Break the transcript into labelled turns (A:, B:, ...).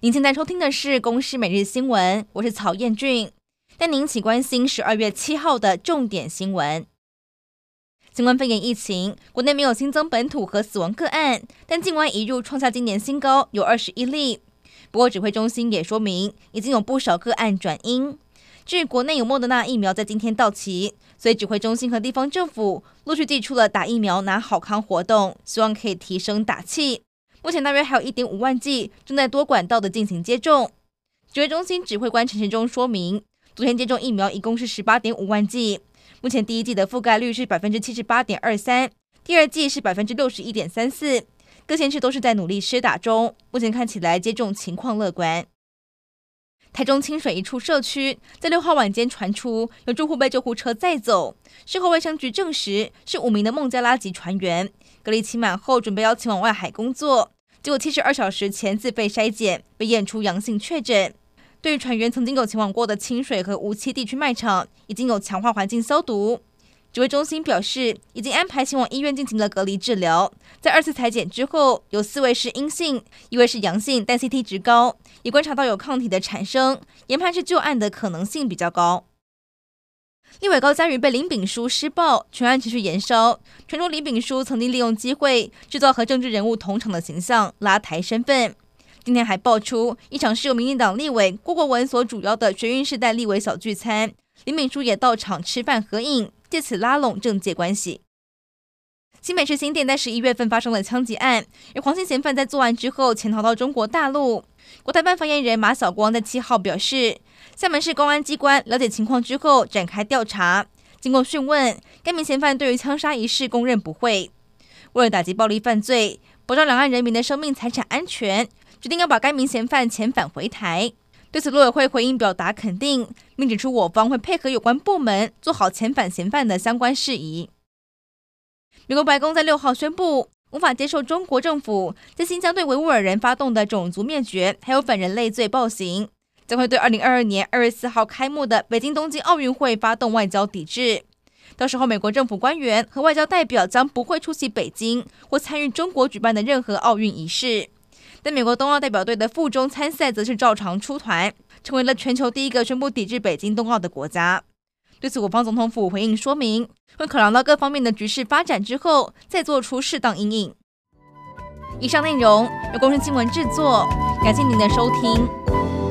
A: 您现在收听的是《公视每日新闻》，我是曹彦俊，带您一起关心十二月七号的重点新闻。新冠肺炎疫情，国内没有新增本土和死亡个案，但境外移入创下今年新高，有二十一例。不过指挥中心也说明，已经有不少个案转阴。至于国内有莫德纳疫苗在今天到期，所以指挥中心和地方政府陆续祭出了打疫苗拿好康活动，希望可以提升打气。目前大约还有一点五万剂正在多管道的进行接种。指挥中心指挥官陈时中说明，昨天接种疫苗一共是十八点五万剂，目前第一剂的覆盖率是百分之七十八点二三，第二剂是百分之六十一点三四，各县市都是在努力施打中，目前看起来接种情况乐观。台中清水一处社区在六号晚间传出有住户被救护车载走，事后卫生局证实是五名的孟加拉籍船员。隔离期满后，准备要前往外海工作，结果七十二小时前自费筛检被验出阳性确诊。对于船员曾经有前往过的清水和无期地区卖场，已经有强化环境消毒。指挥中心表示，已经安排前往医院进行了隔离治疗。在二次采检之后，有四位是阴性，一位是阳性，但 CT 值高，也观察到有抗体的产生，研判是旧案的可能性比较高。立委高嘉瑜被林炳书施暴，全案持续延烧。传出林炳书曾经利用机会制造和政治人物同场的形象，拉抬身份。今天还爆出一场是由民进党立委郭国文所主要的学运世代立委小聚餐，林炳书也到场吃饭合影，借此拉拢政界关系。新北市新店在十一月份发生了枪击案，而黄姓嫌犯在作案之后潜逃到中国大陆。国台办发言人马晓光在七号表示。厦门市公安机关了解情况之后展开调查，经过讯问，该名嫌犯对于枪杀一事供认不讳。为了打击暴力犯罪，保障两岸人民的生命财产安全，决定要把该名嫌犯遣返回台。对此，陆委会回应表达肯定，并指出我方会配合有关部门做好遣返嫌犯的相关事宜。美国白宫在六号宣布，无法接受中国政府在新疆对维吾尔人发动的种族灭绝还有反人类罪暴行。将会对二零二二年二月四号开幕的北京冬季奥运会发动外交抵制。到时候，美国政府官员和外交代表将不会出席北京或参与中国举办的任何奥运仪式。但美国冬奥代表队的附中参赛则是照常出团，成为了全球第一个宣布抵制北京冬奥的国家。对此，我方总统府回应说明，会考量到各方面的局势发展之后，再做出适当应应。以上内容由公视新闻制作，感谢您的收听。